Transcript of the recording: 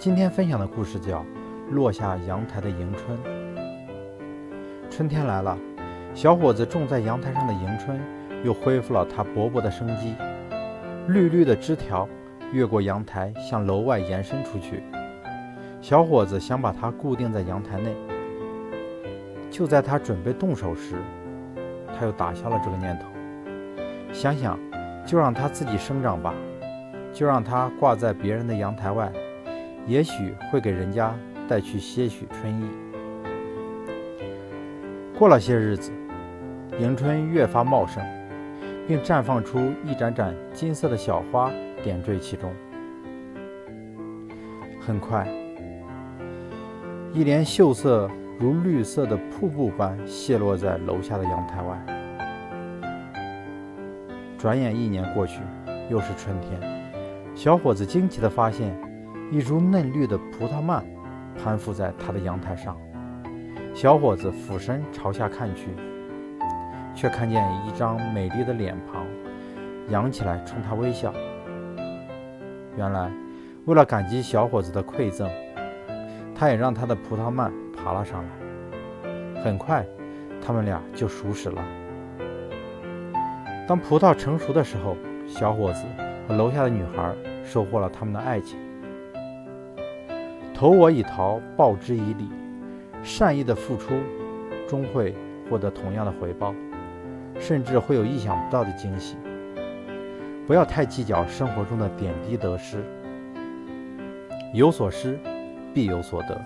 今天分享的故事叫《落下阳台的迎春》。春天来了，小伙子种在阳台上的迎春又恢复了它勃勃的生机。绿绿的枝条越过阳台，向楼外延伸出去。小伙子想把它固定在阳台内。就在他准备动手时，他又打消了这个念头。想想，就让它自己生长吧，就让它挂在别人的阳台外。也许会给人家带去些许春意。过了些日子，迎春越发茂盛，并绽放出一盏盏金色的小花，点缀其中。很快，一帘秀色如绿色的瀑布般泻落在楼下的阳台外。转眼一年过去，又是春天。小伙子惊奇地发现。一株嫩绿的葡萄蔓攀附在他的阳台上，小伙子俯身朝下看去，却看见一张美丽的脸庞扬起来冲他微笑。原来，为了感激小伙子的馈赠，他也让他的葡萄蔓爬了上来。很快，他们俩就熟识了。当葡萄成熟的时候，小伙子和楼下的女孩收获了他们的爱情。投我以桃，报之以李。善意的付出，终会获得同样的回报，甚至会有意想不到的惊喜。不要太计较生活中的点滴得失，有所失，必有所得。